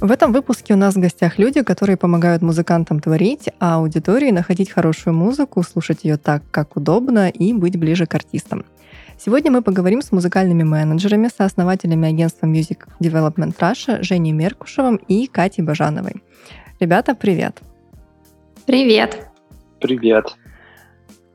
В этом выпуске у нас в гостях люди, которые помогают музыкантам творить, а аудитории находить хорошую музыку, слушать ее так, как удобно и быть ближе к артистам. Сегодня мы поговорим с музыкальными менеджерами, сооснователями агентства Music Development Russia Женей Меркушевым и Катей Бажановой. Ребята, привет! Привет! Привет!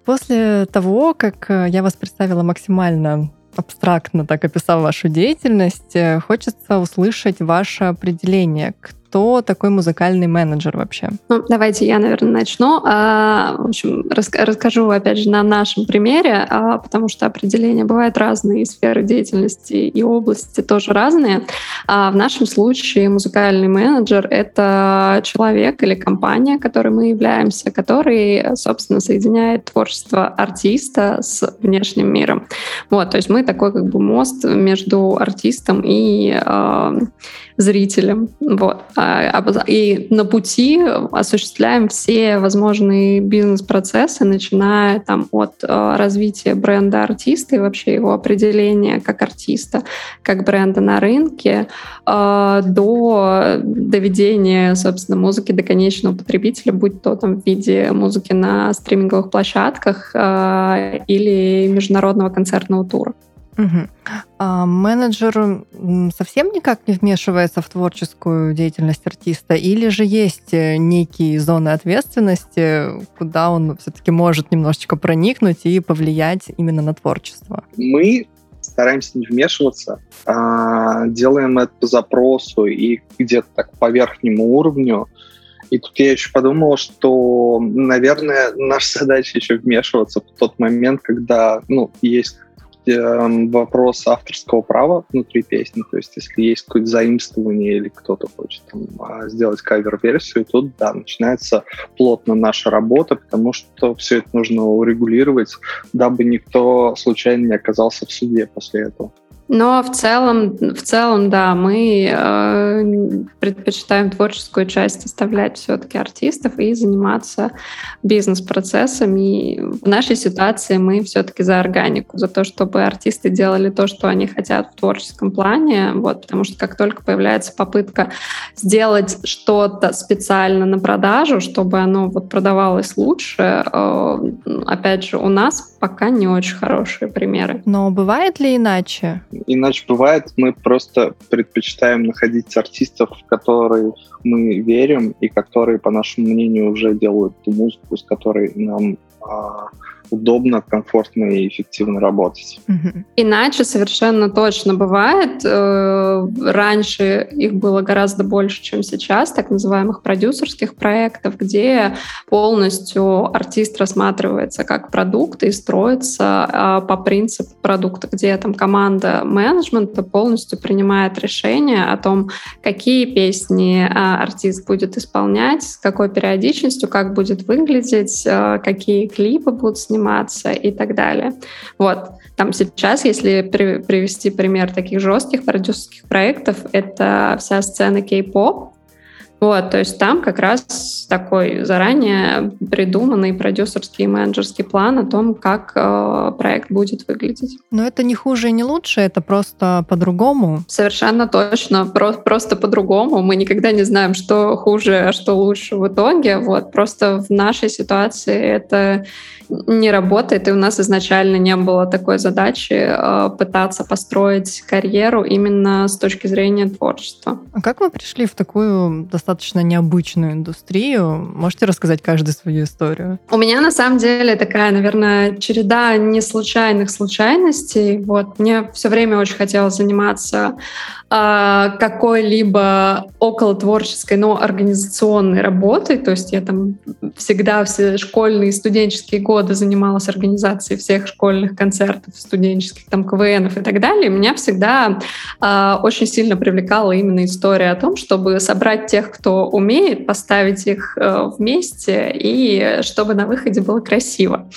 После того, как я вас представила максимально абстрактно так описав вашу деятельность, э, хочется услышать ваше определение, кто такой музыкальный менеджер вообще? Ну, давайте я, наверное, начну. А, в общем, рас расскажу, опять же, на нашем примере, а, потому что определения бывают разные, сферы деятельности и области тоже разные. А в нашем случае музыкальный менеджер — это человек или компания, которой мы являемся, который, собственно, соединяет творчество артиста с внешним миром. Вот, то есть мы такой как бы мост между артистом и э, зрителем. Вот. А, и на пути осуществляем все возможные бизнес-процессы, начиная там от э, развития бренда артиста и вообще его определения как артиста, как бренда на рынке, э, до доведения, собственно, музыки до конечного потребителя, будь то там в виде музыки на стриминговых площадках э, или международного концертного тура. Угу. А менеджер совсем никак не вмешивается в творческую деятельность артиста, или же есть э, некие зоны ответственности, куда он все-таки может немножечко проникнуть и повлиять именно на творчество? Мы стараемся не вмешиваться, а делаем это по запросу и где-то так по верхнему уровню. И тут я еще подумал, что, наверное, наша задача еще вмешиваться в тот момент, когда ну, есть Эм, вопрос авторского права внутри песни. То есть, если есть какое-то заимствование или кто-то хочет там, а, сделать кавер-версию, тут, да, начинается плотно наша работа, потому что все это нужно урегулировать, дабы никто случайно не оказался в суде после этого. Но в целом, в целом, да, мы э, предпочитаем творческую часть оставлять все-таки артистов и заниматься бизнес-процессами. В нашей ситуации мы все-таки за органику, за то, чтобы артисты делали то, что они хотят в творческом плане, вот, потому что как только появляется попытка сделать что-то специально на продажу, чтобы оно вот продавалось лучше, э, опять же, у нас пока не очень хорошие примеры. Но бывает ли иначе? Иначе бывает, мы просто предпочитаем находить артистов, в которых мы верим и которые, по нашему мнению, уже делают ту музыку, с которой нам а, удобно, комфортно и эффективно работать. Иначе совершенно точно бывает. Э, раньше их было гораздо больше, чем сейчас, так называемых продюсерских проектов, где полностью артист рассматривается как продукт и строится а, по принципу продукта, где там команда менеджмента полностью принимает решение о том, какие песни а, артист будет исполнять, с какой периодичностью, как будет выглядеть, а, какие клипы будут снимать, заниматься и так далее. Вот. Там сейчас, если при, привести пример таких жестких продюсерских проектов, это вся сцена кей-поп, вот, то есть там как раз такой заранее придуманный продюсерский и менеджерский план о том, как э, проект будет выглядеть. Но это не хуже и не лучше, это просто по-другому. Совершенно точно, про- просто по-другому. Мы никогда не знаем, что хуже, а что лучше в итоге. Вот, просто в нашей ситуации это не работает, и у нас изначально не было такой задачи э, пытаться построить карьеру именно с точки зрения творчества. А как вы пришли в такую достаточно необычную индустрию? Можете рассказать каждую свою историю? У меня на самом деле такая, наверное, череда не случайных случайностей. Вот мне все время очень хотелось заниматься какой-либо около творческой, но организационной работой. То есть я там всегда все школьные и студенческие годы занималась организацией всех школьных концертов, студенческих там КВНов и так далее. меня всегда э, очень сильно привлекала именно история о том, чтобы собрать тех, кто умеет, поставить их э, вместе и чтобы на выходе было красиво.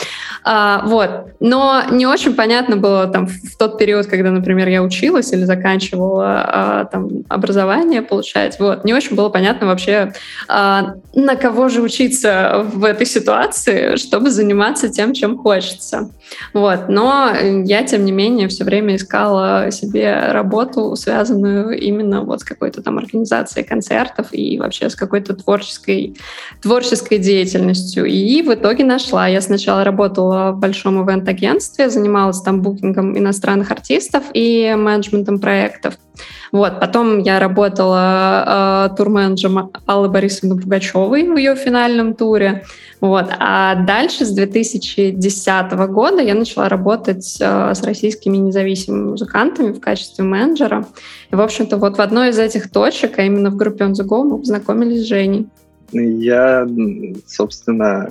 А, вот. Но не очень понятно было там в тот период, когда, например, я училась или заканчивала а, там образование получать, вот, не очень было понятно вообще, а, на кого же учиться в этой ситуации, чтобы заниматься тем, чем хочется. Вот. Но я, тем не менее, все время искала себе работу, связанную именно вот с какой-то там организацией концертов и вообще с какой-то творческой, творческой деятельностью. И в итоге нашла. Я сначала работала в большом ивент-агентстве, занималась там букингом иностранных артистов и менеджментом проектов. Вот. Потом я работала э, турменеджером Аллы Борисовны Пугачевой в ее финальном туре. Вот. А дальше, с 2010 года, я начала работать э, с российскими независимыми музыкантами в качестве менеджера. И, в общем-то, вот в одной из этих точек, а именно в группе On The Go, мы познакомились с Женей. Я, собственно,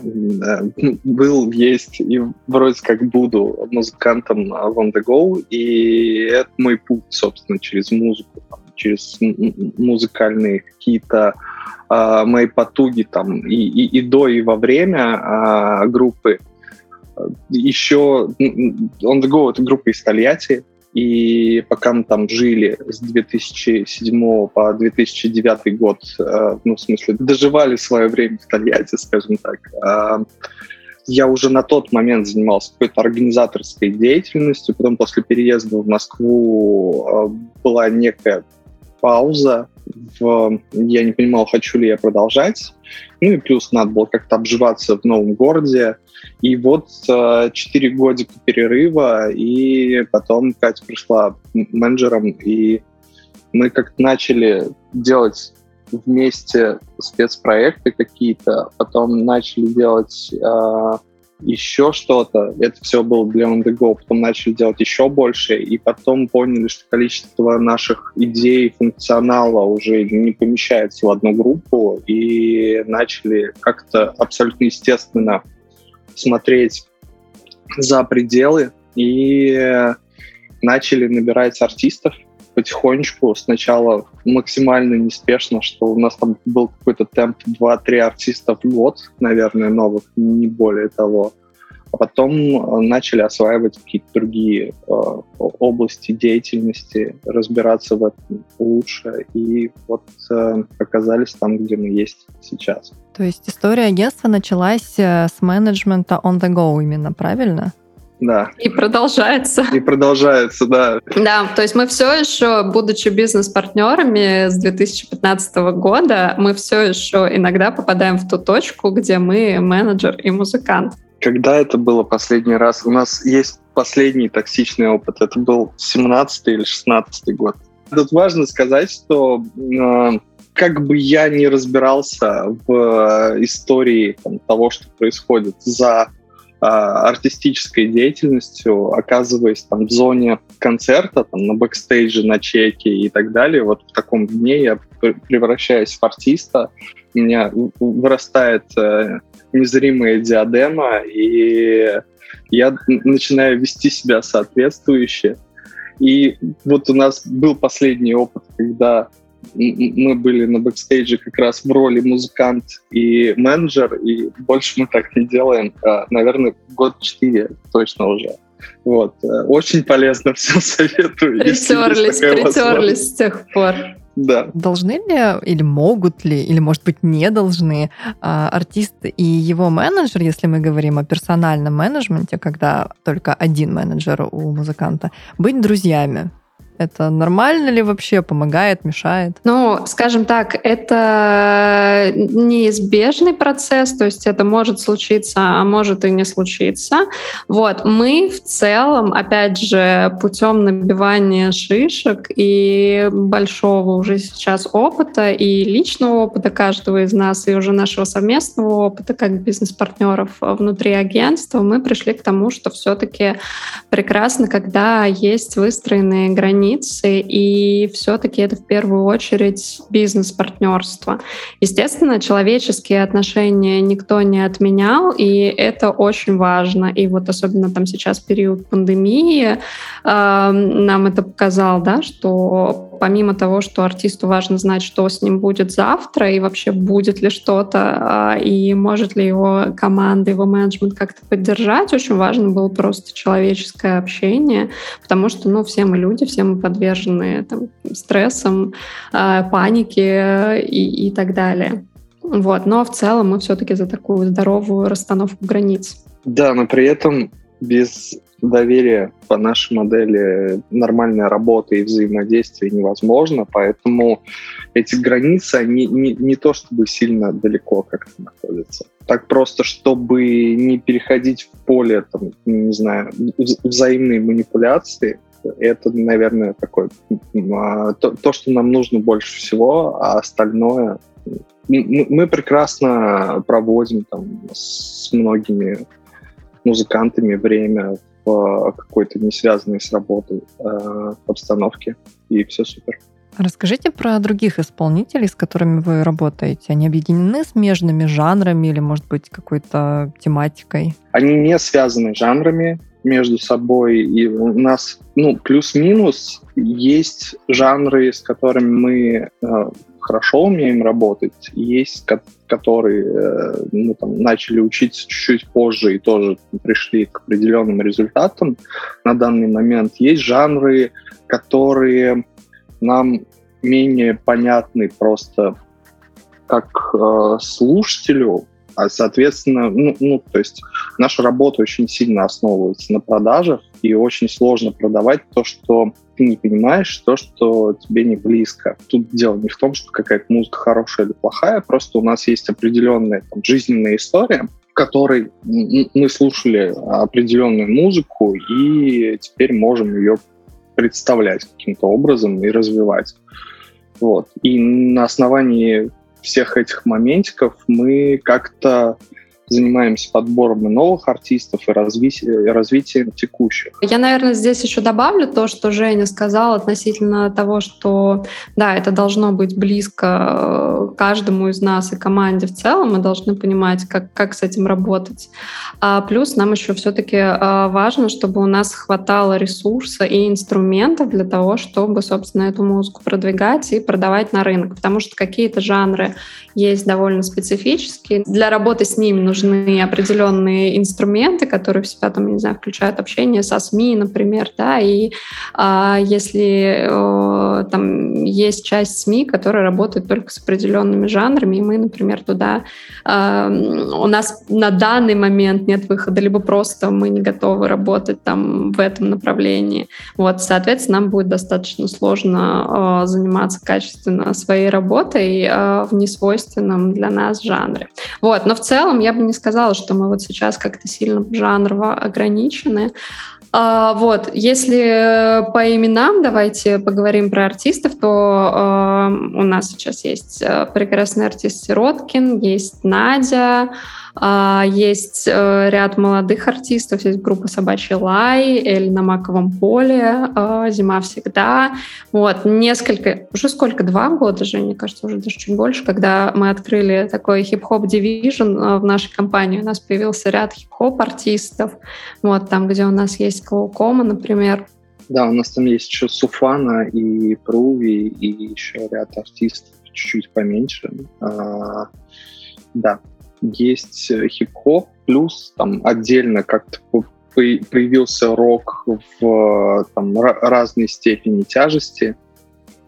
был, есть и вроде как буду музыкантом On The Go, и это мой путь, собственно, через музыку, через музыкальные какие-то э, мои потуги там и, и, и до, и во время э, группы. Еще On The Go — это группа из Тольятти, и пока мы там жили с 2007 по 2009 год, э, ну, в смысле, доживали свое время в Тольятти, скажем так, э, я уже на тот момент занимался какой-то организаторской деятельностью, потом после переезда в Москву э, была некая пауза, в, я не понимал, хочу ли я продолжать. Ну и плюс надо было как-то обживаться в новом городе. И вот э, четыре э, годика перерыва, и потом Катя пришла менеджером, и мы как-то начали делать вместе спецпроекты какие-то, потом начали делать э, еще что-то. Это все было для On The Go. Потом начали делать еще больше, и потом поняли, что количество наших идей, функционала уже не помещается в одну группу, и начали как-то абсолютно естественно смотреть за пределы и начали набирать артистов потихонечку. Сначала максимально неспешно, что у нас там был какой-то темп 2-3 артиста в год, наверное, новых, не более того. А потом э, начали осваивать какие-то другие э, области деятельности, разбираться в этом лучше, и вот э, оказались там, где мы есть сейчас. То есть история агентства началась э, с менеджмента on the go именно, правильно? Да. И продолжается. И продолжается, да. Да, то есть мы все еще, будучи бизнес-партнерами с 2015 года, мы все еще иногда попадаем в ту точку, где мы менеджер и музыкант. Когда это было последний раз? У нас есть последний токсичный опыт. Это был 17 или 16 год. Тут важно сказать, что э, как бы я не разбирался в э, истории там, того, что происходит за артистической деятельностью, оказываясь там в зоне концерта, там на бэкстейдже, на чеке и так далее, вот в таком дне я превращаюсь в артиста, у меня вырастает э, незримая диадема, и я начинаю вести себя соответствующе. И вот у нас был последний опыт, когда мы были на бэкстейдже как раз в роли музыкант и менеджер, и больше мы так не делаем, а, наверное, год четыре точно уже. Вот. Э, очень полезно, всем советую. Притерлись, притерлись с тех пор. Да. Должны ли или могут ли, или, может быть, не должны а, артист и его менеджер, если мы говорим о персональном менеджменте, когда только один менеджер у музыканта, быть друзьями? Это нормально ли вообще? Помогает, мешает? Ну, скажем так, это неизбежный процесс, то есть это может случиться, а может и не случиться. Вот. Мы в целом, опять же, путем набивания шишек и большого уже сейчас опыта и личного опыта каждого из нас, и уже нашего совместного опыта как бизнес-партнеров внутри агентства, мы пришли к тому, что все-таки прекрасно, когда есть выстроенные границы границы, и все-таки это в первую очередь бизнес-партнерство. Естественно, человеческие отношения никто не отменял, и это очень важно. И вот особенно там сейчас период пандемии э, нам это показал, да, что помимо того, что артисту важно знать, что с ним будет завтра, и вообще будет ли что-то, э, и может ли его команда, его менеджмент как-то поддержать, очень важно было просто человеческое общение, потому что, ну, все мы люди, все мы подвержены там, стрессам, э, панике и, и так далее. Вот. Но в целом мы все-таки за такую здоровую расстановку границ. Да, но при этом без доверия по нашей модели нормальной работы и взаимодействия невозможно, поэтому эти границы, они не, не то чтобы сильно далеко как-то находятся. Так просто, чтобы не переходить в поле, там, не знаю, взаимной манипуляции, это, наверное, такое а, то, то, что нам нужно больше всего, а остальное мы прекрасно проводим там с многими музыкантами время в какой-то не связанной с работой э, обстановке, и все супер. Расскажите про других исполнителей, с которыми вы работаете. Они объединены смежными жанрами или, может быть, какой-то тематикой? Они не связаны жанрами между собой, и у нас, ну, плюс-минус есть жанры, с которыми мы э, хорошо умеем работать, есть которые э, ну, там, начали учиться чуть-чуть позже и тоже пришли к определенным результатам на данный момент. Есть жанры, которые нам менее понятны просто как э, слушателю, а, соответственно, ну, ну, то есть наша работа очень сильно основывается на продажах, и очень сложно продавать то, что ты не понимаешь, то, что тебе не близко. Тут дело не в том, что какая-то музыка хорошая или плохая, просто у нас есть определенная там, жизненная история, в которой мы слушали определенную музыку и теперь можем ее представлять каким-то образом и развивать. Вот. И на основании всех этих моментиков мы как-то занимаемся подбором новых артистов и развитием, развитием текущих. Я, наверное, здесь еще добавлю то, что Женя сказал относительно того, что да, это должно быть близко э, каждому из нас и команде в целом. Мы должны понимать, как, как с этим работать. А плюс нам еще все-таки э, важно, чтобы у нас хватало ресурса и инструментов для того, чтобы, собственно, эту музыку продвигать и продавать на рынок. Потому что какие-то жанры есть довольно специфические. Для работы с ними нужны определенные инструменты, которые в себя, там, не знаю, включают общение со СМИ, например, да, и а, если а, там есть часть СМИ, которая работает только с определенными жанрами, и мы, например, туда... А, у нас на данный момент нет выхода, либо просто мы не готовы работать там в этом направлении. Вот, соответственно, нам будет достаточно сложно а, заниматься качественно своей работой а, в несвойственном для нас жанре. Вот, но в целом я бы не сказала, что мы вот сейчас как-то сильно жанрово ограничены. А, вот, если по именам давайте поговорим про артистов, то а, у нас сейчас есть э, прекрасный артист Сироткин, есть Надя, есть э, ряд молодых артистов, есть группа «Собачий лай», «Эль на маковом поле», э, «Зима всегда». Вот, несколько, уже сколько, два года же, мне кажется, уже даже чуть больше, когда мы открыли такой хип-хоп дивизион э, в нашей компании, у нас появился ряд хип-хоп артистов, вот, там, где у нас есть Клоукома, например, да, у нас там есть еще Суфана и Пруви, и еще ряд артистов чуть-чуть поменьше. А, да, есть э, хип-хоп, плюс там отдельно как-то появился рок в там, разной степени тяжести.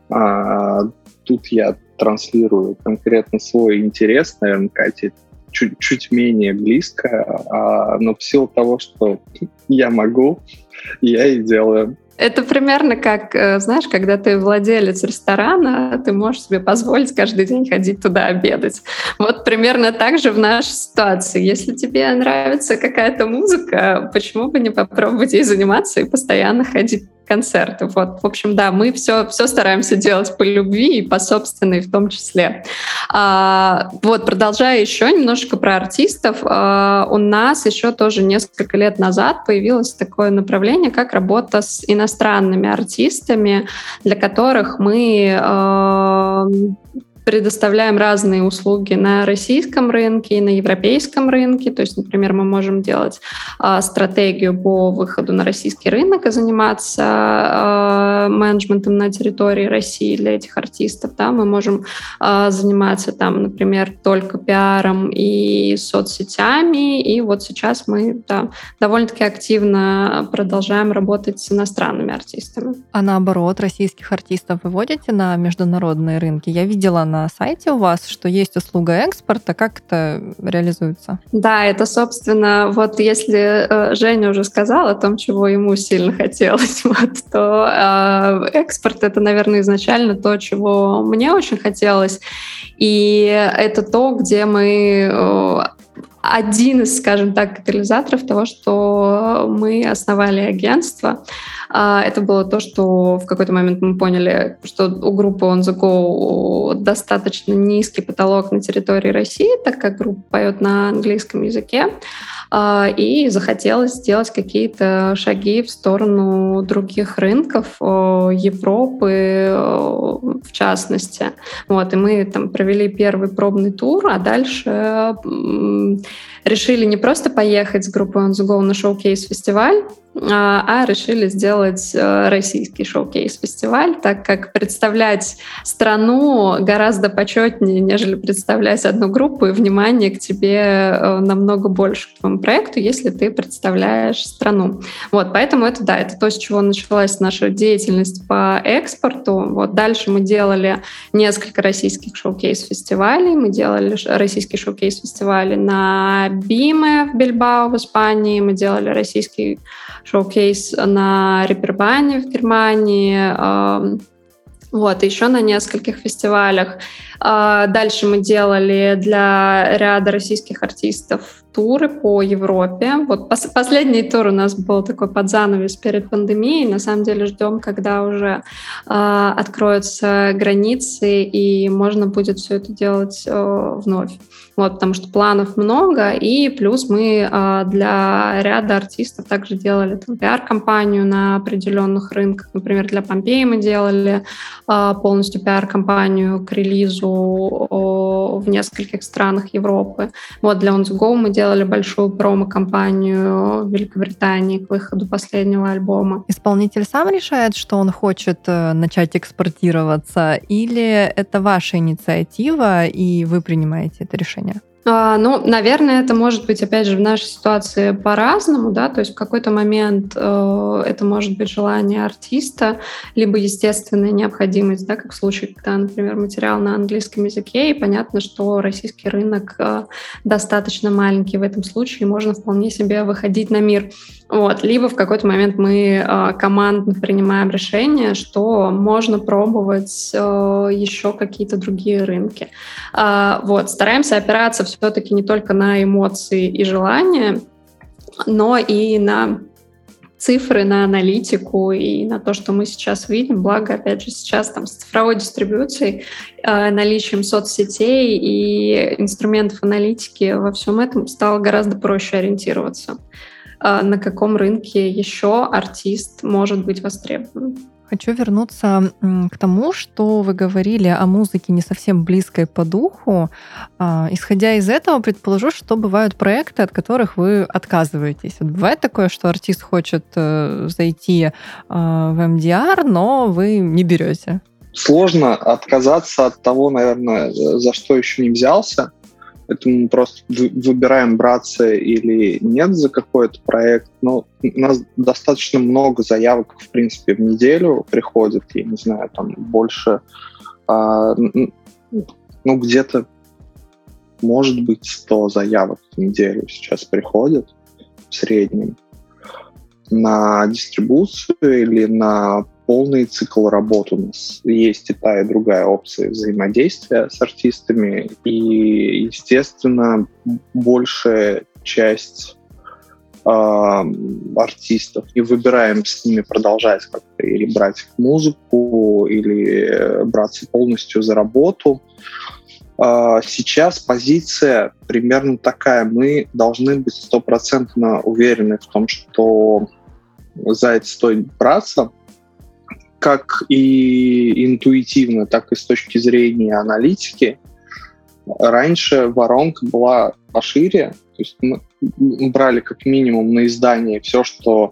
А, тут я транслирую конкретно свой интерес, наверное, Катя чуть, чуть менее близко, а, но в силу того, что я могу, я и делаю. Это примерно как, э, знаешь, когда ты владелец ресторана, ты можешь себе позволить каждый день ходить туда обедать. Вот примерно так же в нашей ситуации. Если тебе нравится какая-то музыка, почему бы не попробовать ей заниматься и постоянно ходить концерты. Вот, в общем, да, мы все, все стараемся делать по любви и по собственной в том числе. А, вот, продолжая еще немножко про артистов, а, у нас еще тоже несколько лет назад появилось такое направление, как работа с иностранными артистами, для которых мы а, предоставляем разные услуги на российском рынке и на европейском рынке. То есть, например, мы можем делать э, стратегию по выходу на российский рынок и заниматься э, менеджментом на территории России для этих артистов. Да? Мы можем э, заниматься там, например, только пиаром и соцсетями. И вот сейчас мы да, довольно-таки активно продолжаем работать с иностранными артистами. А наоборот, российских артистов выводите на международные рынки? Я видела на на сайте у вас, что есть услуга экспорта. Как это реализуется? Да, это, собственно, вот если э, Женя уже сказал о том, чего ему сильно хотелось, вот, то э, экспорт — это, наверное, изначально то, чего мне очень хотелось. И это то, где мы э, один из, скажем так, катализаторов того, что мы основали агентство. А, это было то, что в какой-то момент мы поняли, что у группы On The Go достаточно низкий потолок на территории России, так как группа поет на английском языке. А, и захотелось сделать какие-то шаги в сторону других рынков, Европы в частности. Вот, и мы там провели первый пробный тур, а дальше решили не просто поехать с группой On The Go на шоу-кейс-фестиваль, а, а решили сделать э, российский шоу-кейс-фестиваль, так как представлять страну гораздо почетнее, нежели представлять одну группу, и внимание к тебе э, намного больше к твоему проекту, если ты представляешь страну. Вот, поэтому это, да, это то, с чего началась наша деятельность по экспорту. Вот дальше мы делали несколько российских шоу-кейс-фестивалей, мы делали российский шоу-кейс-фестивали на BIME в Бильбао в Испании, мы делали российский шоу-кейс на Рипербане в Германии, вот, еще на нескольких фестивалях. А, дальше мы делали для ряда российских артистов туры по Европе. Вот пос последний тур у нас был такой под занавес перед пандемией. На самом деле ждем, когда уже э, откроются границы и можно будет все это делать э, вновь. Вот, потому что планов много, и плюс мы э, для ряда артистов также делали там, пиар-компанию на определенных рынках. Например, для Помпеи мы делали э, полностью пиар-компанию к релизу о, в нескольких странах Европы. Вот для On Go мы делали делали большую промо-компанию в Великобритании к выходу последнего альбома. Исполнитель сам решает, что он хочет э, начать экспортироваться, или это ваша инициатива, и вы принимаете это решение? А, ну, наверное, это может быть, опять же, в нашей ситуации по-разному, да, то есть в какой-то момент э, это может быть желание артиста, либо естественная необходимость, да, как в случае, когда, например, материал на английском языке, и понятно, что российский рынок э, достаточно маленький в этом случае, можно вполне себе выходить на мир. Вот. Либо в какой-то момент мы э, командно принимаем решение, что можно пробовать э, еще какие-то другие рынки. Э, вот. Стараемся опираться все-таки не только на эмоции и желания, но и на цифры, на аналитику и на то, что мы сейчас видим. Благо, опять же, сейчас там с цифровой дистрибуцией, э, наличием соцсетей и инструментов аналитики во всем этом стало гораздо проще ориентироваться. А, на каком рынке еще артист может быть востребован. Хочу вернуться к тому, что вы говорили о музыке не совсем близкой по духу. А, исходя из этого, предположу, что бывают проекты, от которых вы отказываетесь. Вот бывает такое, что артист хочет э, зайти а, в MDR, но вы не берете. Сложно отказаться от того, наверное, за что еще не взялся. Поэтому мы просто выбираем браться или нет за какой-то проект. Но у нас достаточно много заявок, в принципе, в неделю приходит, я не знаю, там больше, а, ну, где-то, может быть, 100 заявок в неделю сейчас приходит в среднем на дистрибуцию или на полный цикл работ у нас. Есть и та, и другая опция взаимодействия с артистами. И, естественно, большая часть э, артистов и выбираем с ними продолжать как-то или брать музыку, или браться полностью за работу. А, сейчас позиция примерно такая. Мы должны быть стопроцентно уверены в том, что за это стоит браться, как и интуитивно, так и с точки зрения аналитики. Раньше воронка была пошире, то есть мы брали как минимум на издание все, что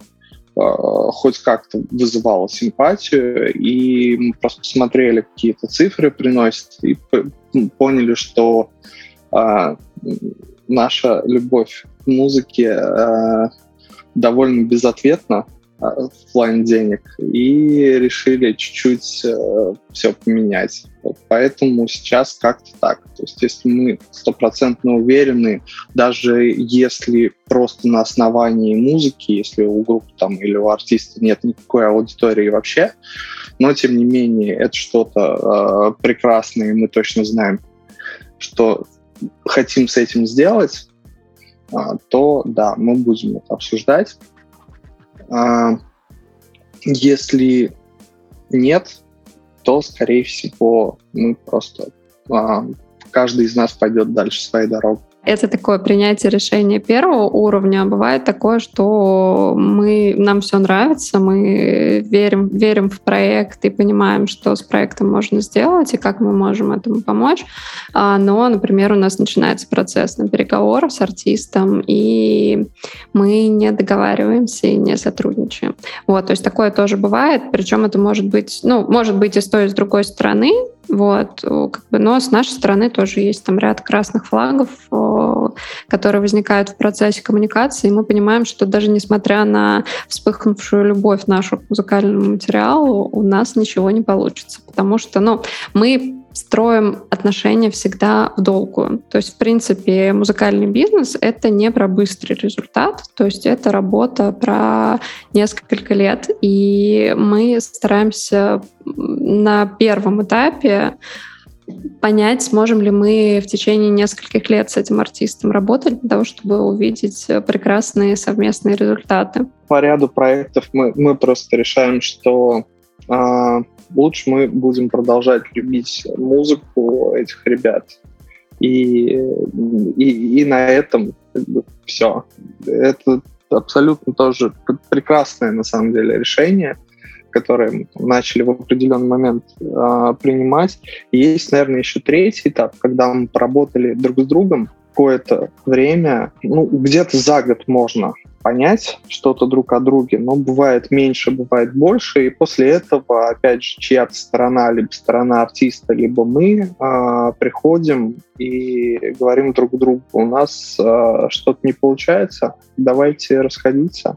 э, хоть как-то вызывало симпатию, и мы просто смотрели, какие-то цифры приносят, и поняли, что э, наша любовь к музыке э, довольно безответна, в плане денег, и решили чуть-чуть э, все поменять. Вот поэтому сейчас как-то так. То есть если мы стопроцентно уверены, даже если просто на основании музыки, если у группы там или у артиста нет никакой аудитории вообще, но тем не менее это что-то э, прекрасное, и мы точно знаем, что хотим с этим сделать, э, то да, мы будем это обсуждать. А, если нет, то, скорее всего, мы просто а, каждый из нас пойдет дальше своей дорогой. Это такое принятие решения первого уровня. Бывает такое, что мы, нам все нравится, мы верим, верим в проект и понимаем, что с проектом можно сделать и как мы можем этому помочь. А, но, например, у нас начинается процесс на переговорах с артистом, и мы не договариваемся и не сотрудничаем. Вот, то есть такое тоже бывает, причем это может быть, ну, может быть и с той, и с другой стороны, вот, как бы, но с нашей стороны тоже есть там ряд красных флагов, которые возникают в процессе коммуникации, и мы понимаем, что даже несмотря на вспыхнувшую любовь нашу к музыкальному материалу, у нас ничего не получится, потому что, ну, мы строим отношения всегда в долгую. То есть, в принципе, музыкальный бизнес — это не про быстрый результат, то есть это работа про несколько лет. И мы стараемся на первом этапе понять, сможем ли мы в течение нескольких лет с этим артистом работать для того, чтобы увидеть прекрасные совместные результаты. По ряду проектов мы, мы просто решаем, что э, лучше мы будем продолжать любить музыку этих ребят. И, и, и на этом как бы, все. Это абсолютно тоже прекрасное на самом деле решение которые мы там, начали в определенный момент э, принимать. И есть, наверное, еще третий этап, когда мы поработали друг с другом какое-то время, ну, где-то за год можно понять что-то друг о друге, но бывает меньше, бывает больше, и после этого, опять же, чья-то сторона, либо сторона артиста, либо мы э, приходим и говорим друг другу, у нас э, что-то не получается, давайте расходиться.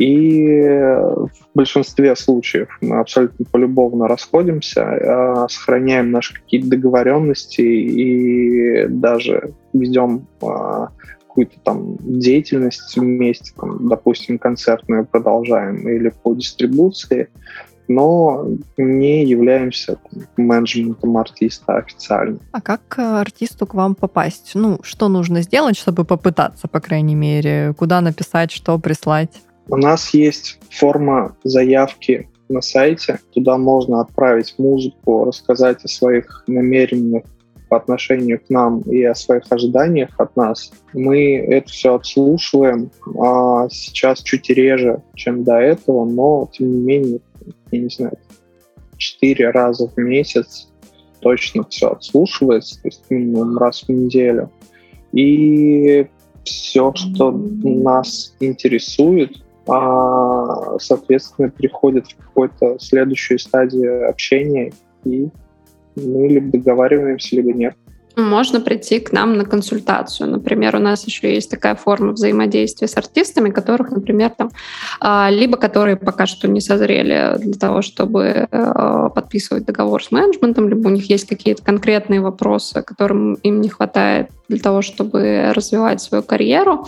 И в большинстве случаев мы абсолютно полюбовно расходимся, а сохраняем наши какие-то договоренности и даже ведем а, какую-то там деятельность вместе, там, допустим, концертную продолжаем или по дистрибуции, но не являемся там, менеджментом артиста официально. А как артисту к вам попасть? Ну, что нужно сделать, чтобы попытаться, по крайней мере? Куда написать, что прислать? У нас есть форма заявки на сайте. Туда можно отправить музыку, рассказать о своих намерениях по отношению к нам и о своих ожиданиях от нас. Мы это все отслушиваем. А сейчас чуть реже, чем до этого, но тем не менее, я не знаю, четыре раза в месяц точно все отслушивается, то есть минимум раз в неделю. И все, что нас интересует, а, соответственно, переходит в какую-то следующую стадию общения, и мы либо договариваемся, либо нет. Можно прийти к нам на консультацию. Например, у нас еще есть такая форма взаимодействия с артистами, которых, например, там, а, либо которые пока что не созрели для того, чтобы а, подписывать договор с менеджментом, либо у них есть какие-то конкретные вопросы, которым им не хватает для того, чтобы развивать свою карьеру.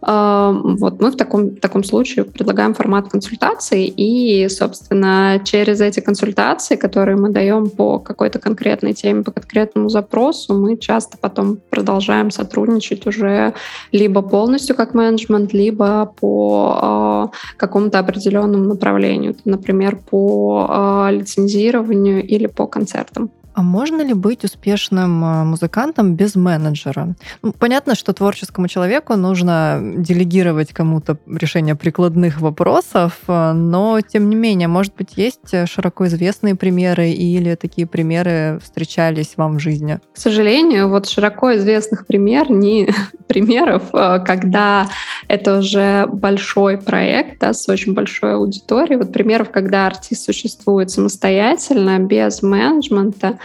Вот мы в таком, в таком случае предлагаем формат консультации, и, собственно, через эти консультации, которые мы даем по какой-то конкретной теме, по конкретному запросу, мы часто потом продолжаем сотрудничать уже либо полностью как менеджмент, либо по э, какому-то определенному направлению, например, по э, лицензированию или по концертам. А можно ли быть успешным а, музыкантом без менеджера? Ну, понятно, что творческому человеку нужно делегировать кому-то решение прикладных вопросов, а, но тем не менее, может быть, есть широко известные примеры или такие примеры встречались вам в жизни? К сожалению, вот широко известных пример, не примеров, а, когда это уже большой проект да, с очень большой аудиторией. Вот примеров, когда артист существует самостоятельно, без менеджмента,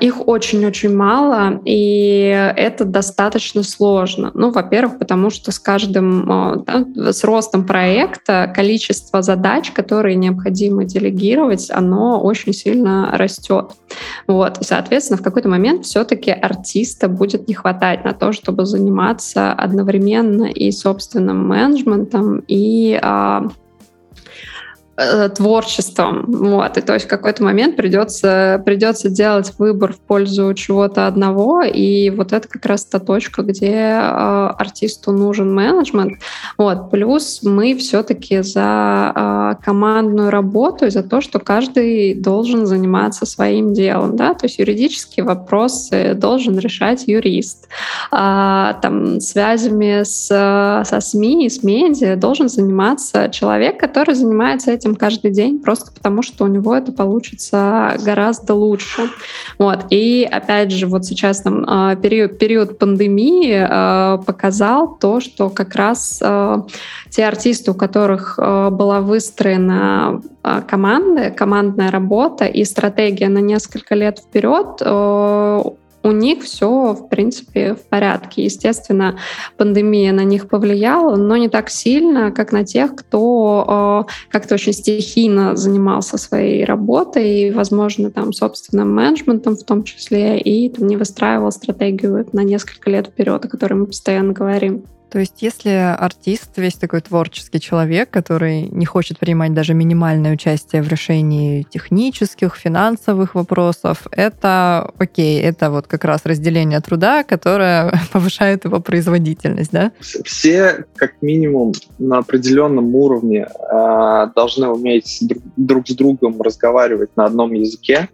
их очень-очень мало, и это достаточно сложно. Ну, во-первых, потому что с каждым, а, да, с ростом проекта количество задач, которые необходимо делегировать, оно очень сильно растет. Вот. И, соответственно, в какой-то момент все-таки артиста будет не хватать на то, чтобы заниматься одновременно и собственным менеджментом, и а, творчеством. Вот. И то есть в какой-то момент придется, придется делать выбор в пользу чего-то одного, и вот это как раз та точка, где э, артисту нужен менеджмент. Вот. Плюс мы все-таки за э, командную работу и за то, что каждый должен заниматься своим делом. Да? То есть юридические вопросы должен решать юрист. А, там, связями с, со СМИ и с медиа должен заниматься человек, который занимается этим этим каждый день, просто потому что у него это получится гораздо лучше. Вот. И опять же, вот сейчас там а, период, период пандемии а, показал то, что как раз а, те артисты, у которых была выстроена команда, командная работа и стратегия на несколько лет вперед, у них все, в принципе, в порядке. Естественно, пандемия на них повлияла, но не так сильно, как на тех, кто э, как-то очень стихийно занимался своей работой, и, возможно, там, собственным менеджментом в том числе, и там, не выстраивал стратегию на несколько лет вперед, о которой мы постоянно говорим. То есть, если артист, весь такой творческий человек, который не хочет принимать даже минимальное участие в решении технических, финансовых вопросов, это окей, это вот как раз разделение труда, которое повышает его производительность, да? Все, как минимум, на определенном уровне э, должны уметь друг, друг с другом разговаривать на одном языке,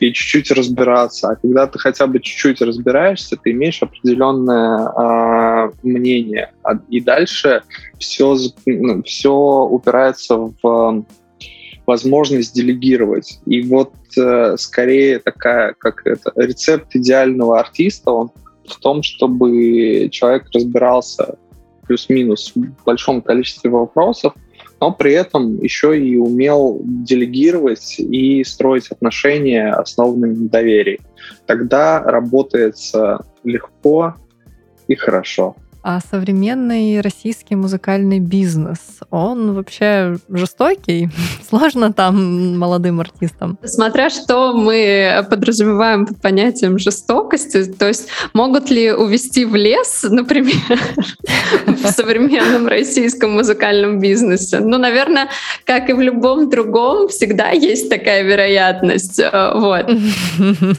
и чуть-чуть разбираться. А когда ты хотя бы чуть-чуть разбираешься, ты имеешь определенное э, мнение. А, и дальше все, ну, все упирается в возможность делегировать. И вот э, скорее такая, как это, рецепт идеального артиста, он в том, чтобы человек разбирался плюс-минус в большом количестве вопросов, но при этом еще и умел делегировать и строить отношения, основанные на доверии. Тогда работается легко и хорошо. А современный российский музыкальный бизнес, он вообще жестокий? Сложно там молодым артистам? Смотря что мы подразумеваем под понятием жестокости, то есть могут ли увести в лес, например, в современном российском музыкальном бизнесе? Ну, наверное, как и в любом другом, всегда есть такая вероятность. Э, вот.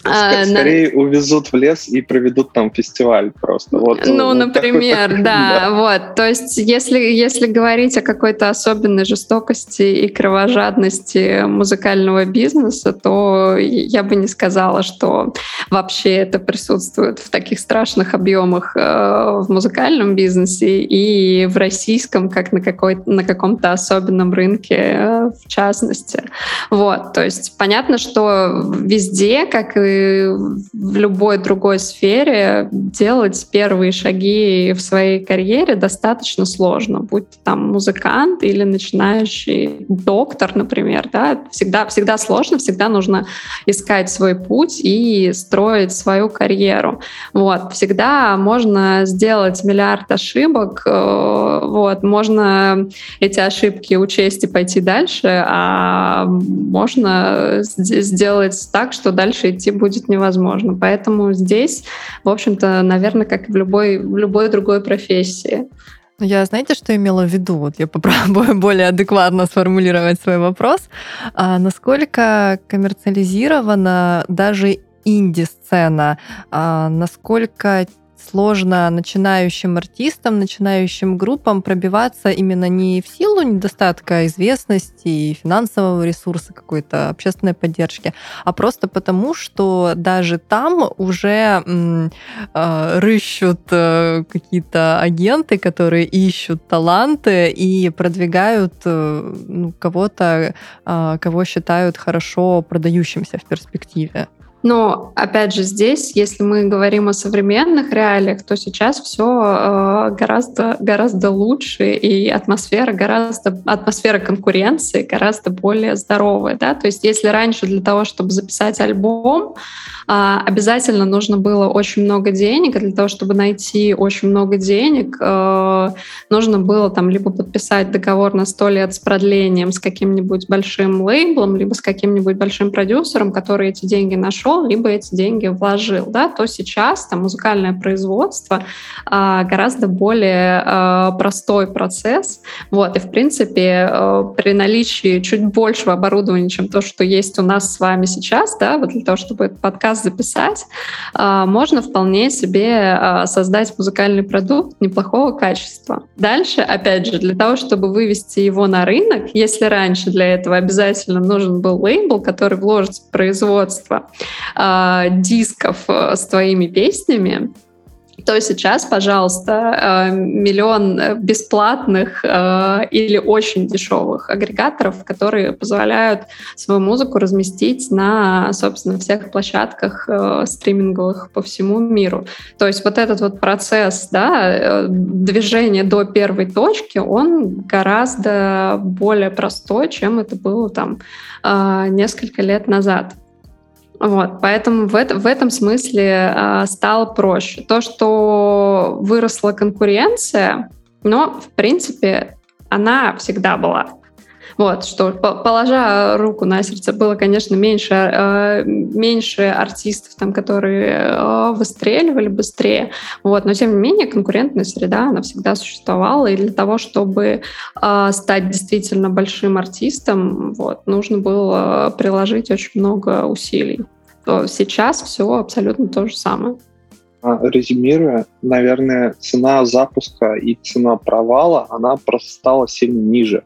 А, скорее увезут в лес и проведут там фестиваль просто. Ну, например, Например, да, вот. То есть, если, если говорить о какой-то особенной жестокости и кровожадности музыкального бизнеса, то я бы не сказала, что вообще это присутствует в таких страшных объемах э, в музыкальном бизнесе и в российском, как на, какой, на каком-то особенном рынке э, в частности. Вот. То есть, понятно, что везде, как и в любой другой сфере, делать первые шаги в своей карьере достаточно сложно, будь ты там музыкант или начинающий доктор, например, да, всегда, всегда сложно, всегда нужно искать свой путь и строить свою карьеру. Вот, всегда можно сделать миллиард ошибок, э, вот, можно эти ошибки учесть и пойти дальше, а можно сделать так, что дальше идти будет невозможно. Поэтому здесь, в общем-то, наверное, как и в любой, в любой другой другой профессии. Ну, я, знаете, что имела в виду? Вот я попробую более адекватно сформулировать свой вопрос. А насколько коммерциализирована даже инди-сцена? А насколько сложно начинающим артистам, начинающим группам пробиваться именно не в силу недостатка известности и финансового ресурса какой-то общественной поддержки, а просто потому, что даже там уже э, рыщут э, какие-то агенты, которые ищут таланты и продвигают э, ну, кого-то, э, кого считают хорошо продающимся в перспективе. Но, опять же, здесь, если мы говорим о современных реалиях, то сейчас все э, гораздо, гораздо лучше, и атмосфера гораздо, атмосфера конкуренции гораздо более здоровая. Да? То есть если раньше для того, чтобы записать альбом, а, обязательно нужно было очень много денег, и для того, чтобы найти очень много денег, э, нужно было там либо подписать договор на сто лет с продлением с каким-нибудь большим лейблом, либо с каким-нибудь большим продюсером, который эти деньги нашел, либо эти деньги вложил, да, то сейчас там музыкальное производство а, гораздо более а, простой процесс, вот, и в принципе при наличии чуть большего оборудования, чем то, что есть у нас с вами сейчас, да, вот для того, чтобы этот подкаст подкаст записать, а, можно вполне себе а, создать музыкальный продукт неплохого качества. Дальше, опять же, для того, чтобы вывести его на рынок, если раньше для этого обязательно нужен был лейбл, который вложит в производство а, дисков с твоими песнями, то сейчас, пожалуйста, э, миллион э, бесплатных э, или очень дешевых агрегаторов, которые позволяют свою музыку разместить на, собственно, всех площадках стриминговых по всему миру. То есть вот этот вот процесс да, движения до первой точки, он гораздо более простой, чем это было там несколько лет назад. Вот, поэтому в, это, в этом смысле э, стало проще. То, что выросла конкуренция, но, в принципе, она всегда была. Вот, что, положа руку на сердце, было, конечно, меньше, э, меньше артистов, там, которые э, выстреливали быстрее. Вот, но, тем не менее, конкурентная среда, она всегда существовала. И для того, чтобы э, стать действительно большим артистом, вот, нужно было приложить очень много усилий. То сейчас все абсолютно то же самое а, резюмируя, наверное, цена запуска и цена провала, она просто стала сильно ниже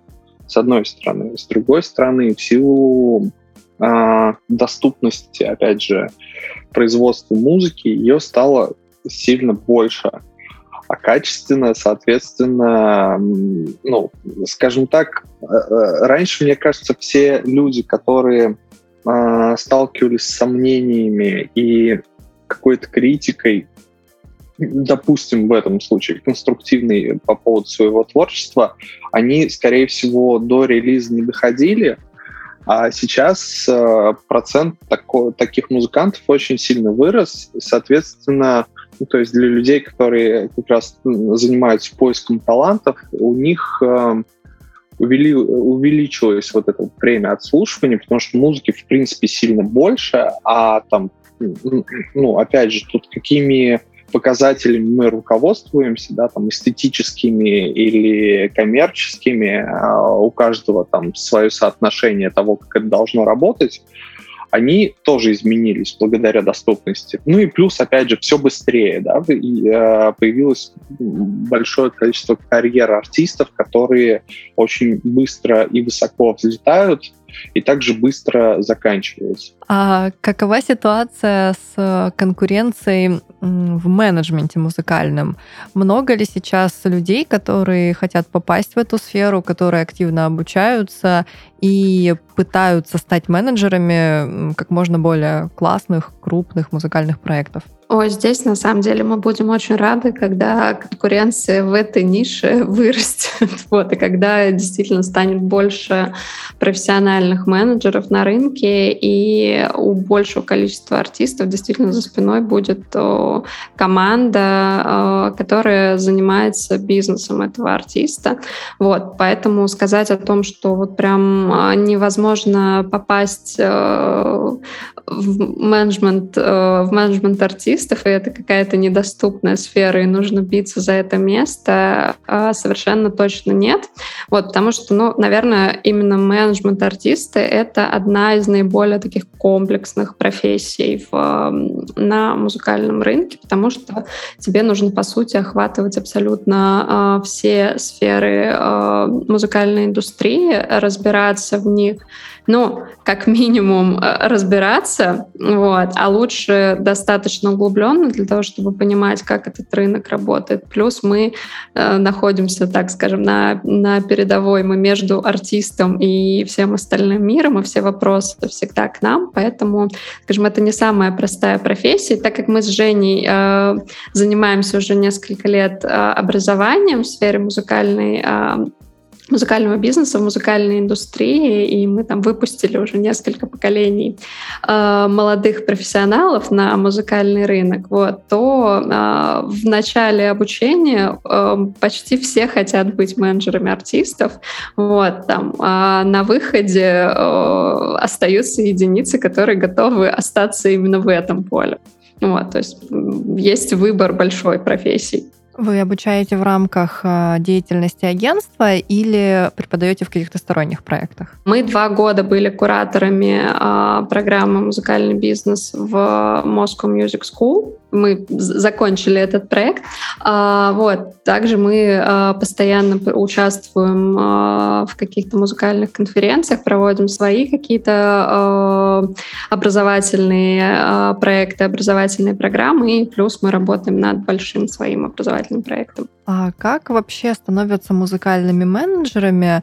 с одной стороны. С другой стороны, в силу э, доступности, опять же, производства музыки, ее стало сильно больше. А качественно, соответственно, ну, скажем так, э, э, раньше, мне кажется, все люди, которые э, сталкивались с сомнениями и какой-то критикой допустим, в этом случае конструктивные по поводу своего творчества, они, скорее всего, до релиза не доходили, а сейчас э, процент тако, таких музыкантов очень сильно вырос, соответственно, ну, то есть для людей, которые как раз занимаются поиском талантов, у них э, увели, увеличилось вот это время отслушивания, потому что музыки, в принципе, сильно больше, а там, ну, опять же, тут какими показателями мы руководствуемся, да, там, эстетическими или коммерческими, а у каждого там свое соотношение того, как это должно работать, они тоже изменились благодаря доступности. Ну и плюс, опять же, все быстрее, да, и, э, появилось большое количество карьер артистов, которые очень быстро и высоко взлетают, и также быстро заканчиваются. А какова ситуация с конкуренцией в менеджменте музыкальном? Много ли сейчас людей, которые хотят попасть в эту сферу, которые активно обучаются и пытаются стать менеджерами как можно более классных, крупных музыкальных проектов? Ой, здесь на самом деле мы будем очень рады, когда конкуренция в этой нише вырастет, вот, и когда действительно станет больше профессиональных менеджеров на рынке, и у большего количества артистов действительно за спиной будет команда, которая занимается бизнесом этого артиста. Вот, поэтому сказать о том, что вот прям а, невозможно попасть э, в менеджмент, в менеджмент артиста, артистов, и это какая-то недоступная сфера, и нужно биться за это место, а совершенно точно нет. Вот, потому что, ну, наверное, именно менеджмент артиста — это одна из наиболее таких комплексных профессий в, на музыкальном рынке, потому что тебе нужно, по сути, охватывать абсолютно э, все сферы э, музыкальной индустрии, разбираться в них, ну, как минимум э, разбираться, вот, а лучше достаточно углубленно для того, чтобы понимать, как этот рынок работает. Плюс мы э, находимся, так скажем, на, на передовой, мы между артистом и всем остальным миром, и все вопросы всегда к нам, поэтому, скажем, это не самая простая профессия, так как мы с Женей э, занимаемся уже несколько лет э, образованием в сфере музыкальной, э, музыкального бизнеса, музыкальной индустрии, и мы там выпустили уже несколько поколений э, молодых профессионалов на музыкальный рынок, вот, то э, в начале обучения э, почти все хотят быть менеджерами артистов, вот, там, а на выходе э, остаются единицы, которые готовы остаться именно в этом поле. Вот, то есть есть выбор большой профессий. Вы обучаете в рамках э, деятельности агентства или преподаете в каких-то сторонних проектах? Мы два года были кураторами а, программы «Музыкальный бизнес» в Moscow Music School мы закончили этот проект. А, вот. Также мы а, постоянно участвуем а, в каких-то музыкальных конференциях, проводим свои какие-то образовательные проекты, образовательные программы, и плюс мы работаем над большим своим образовательным проектом. А как вообще становятся музыкальными менеджерами а,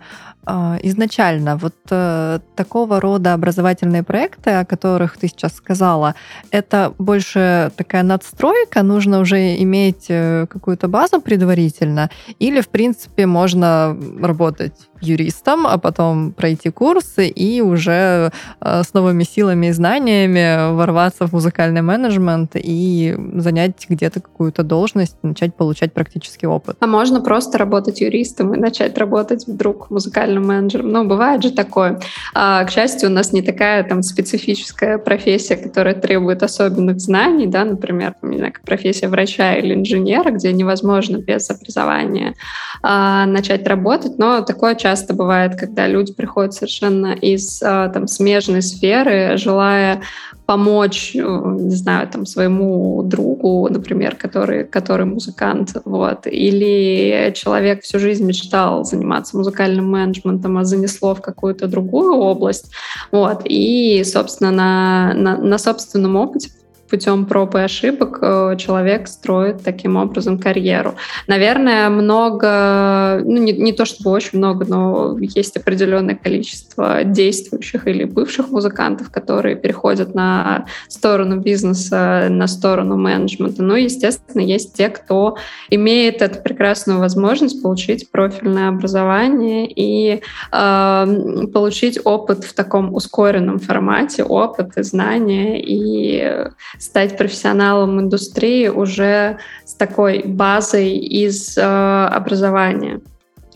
изначально? Вот э, такого рода образовательные проекты, о которых ты сейчас сказала, это больше такая надстройка, нужно уже иметь э, какую-то базу предварительно, или, в принципе, можно работать юристом, а потом пройти курсы и уже э, с новыми силами и знаниями ворваться в музыкальный менеджмент и занять где-то какую-то должность, начать получать практический опыт. А можно просто работать юристом и начать работать вдруг музыкальным менеджером. Ну, бывает же такое. А, к счастью, у нас не такая там специфическая профессия, которая требует особенных знаний, да, например, там, не знаю, как профессия врача или инженера, где невозможно без образования а, начать работать, но такое часто бывает, когда люди приходят совершенно из а, там, смежной сферы, желая помочь, э, не знаю, там, своему другу, например, который, который музыкант, вот, или человек всю жизнь мечтал заниматься музыкальным менеджментом, а занесло в какую-то другую область, вот, и, собственно, на, на, на собственном опыте путем проб и ошибок э, человек строит таким образом карьеру. Наверное, много, ну не, не то чтобы очень много, но есть определенное количество действующих или бывших музыкантов, которые переходят на сторону бизнеса, на сторону менеджмента. Ну, естественно, есть те, кто имеет эту прекрасную возможность получить профильное образование и э, получить опыт в таком ускоренном формате, опыт и знания и стать профессионалом индустрии уже с такой базой из э, образования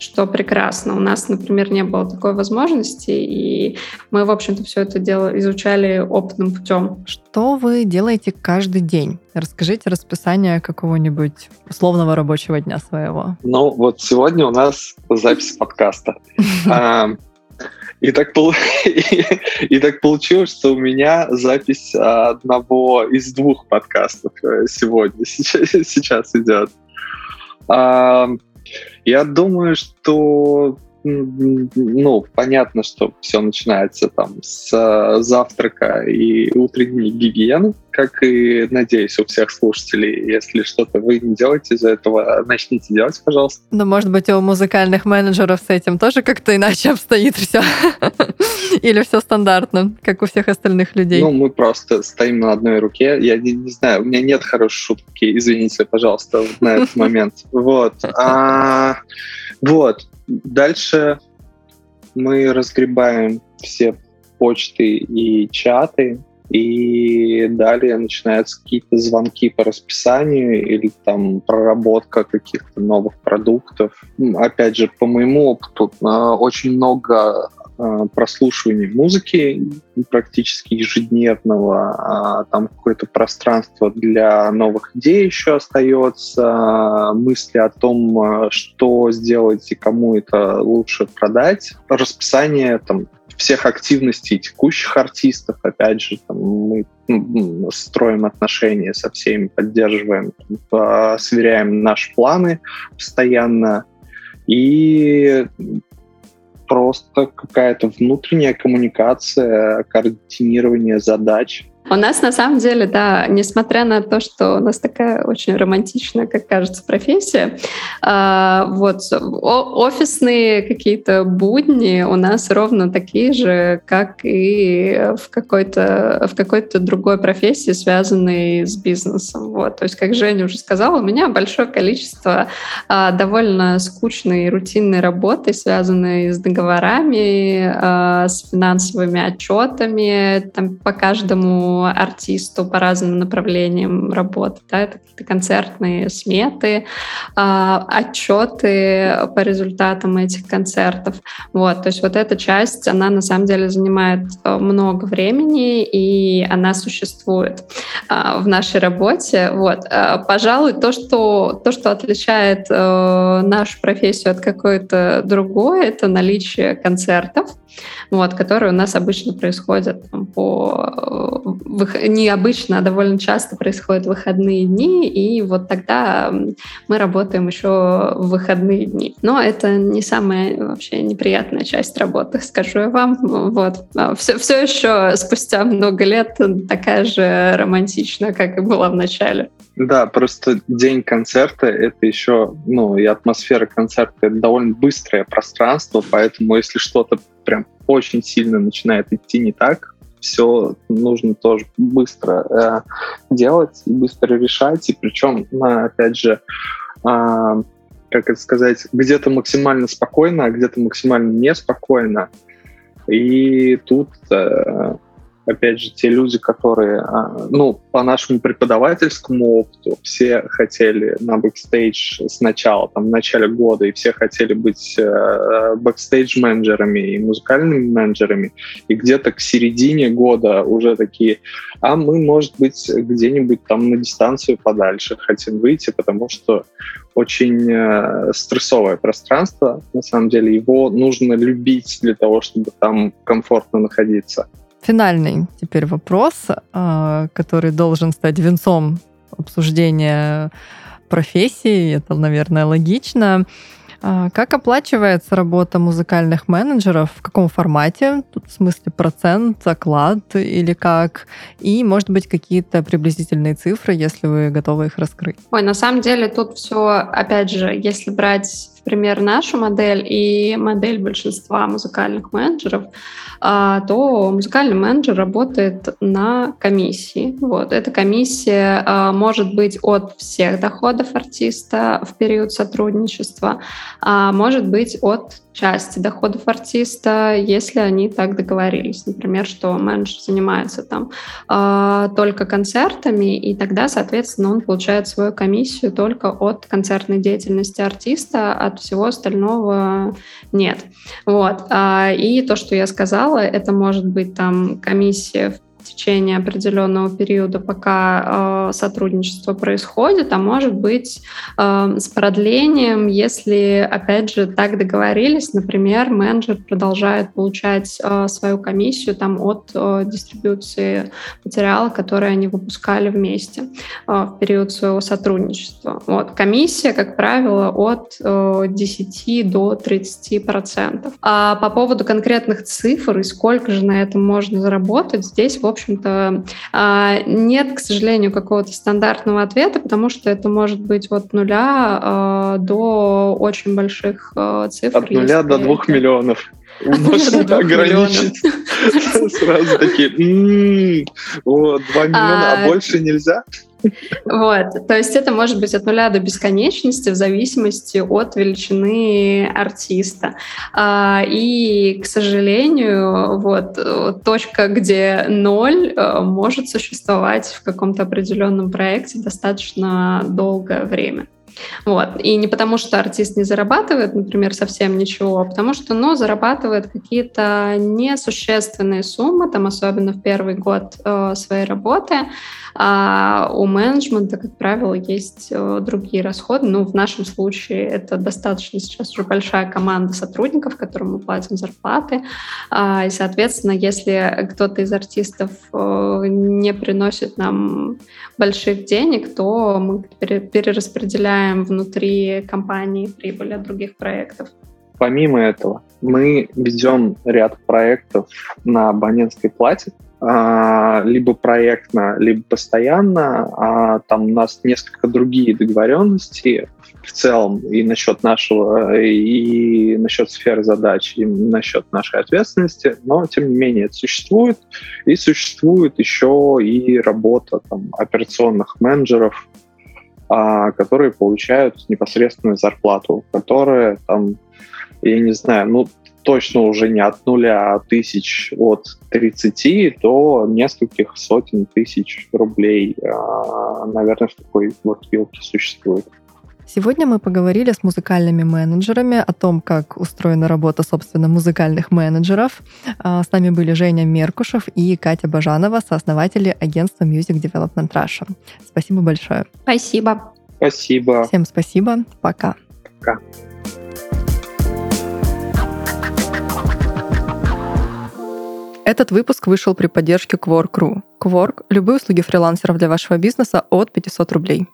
что прекрасно. У нас, например, не было такой возможности, и мы, в общем-то, все это дело изучали опытным путем. Что вы делаете каждый день? Расскажите расписание какого-нибудь условного рабочего дня своего. Ну, вот сегодня у нас запись подкаста. И так, и, и так получилось, что у меня запись одного из двух подкастов э, сегодня сейчас, сейчас идет. Я думаю, что ну, понятно, что все начинается там с э, завтрака и утренней гигиены, как и, надеюсь, у всех слушателей. Если что-то вы не делаете из-за этого, начните делать, пожалуйста. Ну, может быть, у музыкальных менеджеров с этим тоже как-то иначе обстоит все. Или все стандартно, как у всех остальных людей? Ну, мы просто стоим на одной руке. Я не, не знаю, у меня нет хорошей шутки. Извините, пожалуйста, на этот момент. Вот. А, вот. Дальше мы разгребаем все почты и чаты, и далее начинаются какие-то звонки по расписанию или там проработка каких-то новых продуктов. Опять же, по моему опыту, очень много э, прослушивания музыки практически ежедневного, а там какое-то пространство для новых идей еще остается, мысли о том, что сделать и кому это лучше продать, расписание там всех активностей текущих артистов, опять же, там, мы строим отношения со всеми, поддерживаем, сверяем наши планы постоянно, и просто какая-то внутренняя коммуникация, координирование задач, у нас на самом деле, да, несмотря на то, что у нас такая очень романтичная, как кажется, профессия, э, вот офисные какие-то будни у нас ровно такие же, как и в какой-то в какой-то другой профессии, связанной с бизнесом. Вот, то есть, как Женя уже сказала, у меня большое количество э, довольно скучной рутинной работы, связанной с договорами, э, с финансовыми отчетами, там по каждому артисту по разным направлениям работы. Да? Это какие-то концертные сметы, а, отчеты по результатам этих концертов. Вот, то есть вот эта часть, она на самом деле занимает э, много времени, и она существует а, в нашей работе. Вот. А, пожалуй, то, что, то, что отличает э, нашу профессию от какой-то другой, это наличие концертов, вот, которые у нас обычно происходят там, по э, необычно, а довольно часто происходят выходные дни, и вот тогда мы работаем еще в выходные дни. Но это не самая вообще неприятная часть работы, скажу я вам. Вот. Все, а все еще спустя много лет такая же романтичная, как и была в начале. Да, просто день концерта — это еще, ну, и атмосфера концерта — это довольно быстрое пространство, поэтому если что-то прям очень сильно начинает идти не так, все нужно тоже быстро э, делать и быстро решать. И причем, ну, опять же, э, как это сказать, где-то максимально спокойно, а где-то максимально неспокойно. И тут э, опять же, те люди, которые, а, ну, по нашему преподавательскому опыту, все хотели на бэкстейдж сначала, там, в начале года, и все хотели быть э, бэкстейдж-менеджерами и музыкальными менеджерами, и где-то к середине года уже такие, а мы, может быть, где-нибудь там на дистанцию подальше хотим выйти, потому что очень э, стрессовое пространство, на самом деле, его нужно любить для того, чтобы там комфортно находиться. Финальный теперь вопрос, а, который должен стать венцом обсуждения профессии. Это, наверное, логично. А, как оплачивается работа музыкальных менеджеров? В каком формате? Тут в смысле процент, оклад или как? И, может быть, какие-то приблизительные цифры, если вы готовы их раскрыть. Ой, на самом деле тут все, опять же, если брать в пример нашу модель и модель большинства музыкальных менеджеров, а, то музыкальный менеджер работает на комиссии. Вот. Эта комиссия а, может быть от всех доходов артиста в период сотрудничества, а может быть от части доходов артиста, если они так договорились. Например, что менеджер занимается там э, только концертами, и тогда, соответственно, он получает свою комиссию только от концертной деятельности артиста, от всего остального нет. Вот. Э, и то, что я сказала, это может быть там комиссия в течение определенного периода, пока э, сотрудничество происходит, а может быть э, с продлением, если, опять же, так договорились, например, менеджер продолжает получать э, свою комиссию там, от э, дистрибуции материала, который они выпускали вместе э, в период своего сотрудничества. Вот. Комиссия, как правило, от э, 10 до 30 процентов. А по поводу конкретных цифр и сколько же на этом можно заработать, здесь, в общем-то, а, нет, к сожалению, какого-то стандартного ответа, потому что это может быть от нуля а, до очень больших а, цифр. От нуля до двух миллионов. Можно ограничить. Сразу такие, вот, два миллиона, а больше нельзя? Вот, то есть это может быть от нуля до бесконечности в зависимости от величины артиста. А, и, к сожалению, вот точка, где ноль э, может существовать в каком-то определенном проекте достаточно долгое время. Вот. И не потому, что артист не зарабатывает, например, совсем ничего, а потому что, ну, зарабатывает какие-то несущественные суммы, там, особенно в первый год э, своей работы, а у менеджмента, как правило, есть э, другие расходы. Ну, в нашем случае это достаточно сейчас уже большая команда сотрудников, которым мы платим зарплаты. А, и, соответственно, если кто-то из артистов э, не приносит нам больших денег, то мы перераспределяем внутри компании прибыль от других проектов. Помимо этого, мы ведем ряд проектов на абонентской плате, либо проектно, либо постоянно. А там у нас несколько другие договоренности в целом и насчет нашего, и насчет сферы задач, и насчет нашей ответственности, но тем не менее это существует. И существует еще и работа там, операционных менеджеров, а, которые получают непосредственную зарплату, которые там, я не знаю, ну, точно уже не от нуля, а тысяч от 30 до нескольких сотен тысяч рублей, а, наверное, в такой вот вилке существует. Сегодня мы поговорили с музыкальными менеджерами о том, как устроена работа, собственно, музыкальных менеджеров. А, с нами были Женя Меркушев и Катя Бажанова, сооснователи агентства Music Development Russia. Спасибо большое. Спасибо. Спасибо. Всем спасибо. Пока. Пока. Этот выпуск вышел при поддержке Quark.ru. Quark – любые услуги фрилансеров для вашего бизнеса от 500 рублей.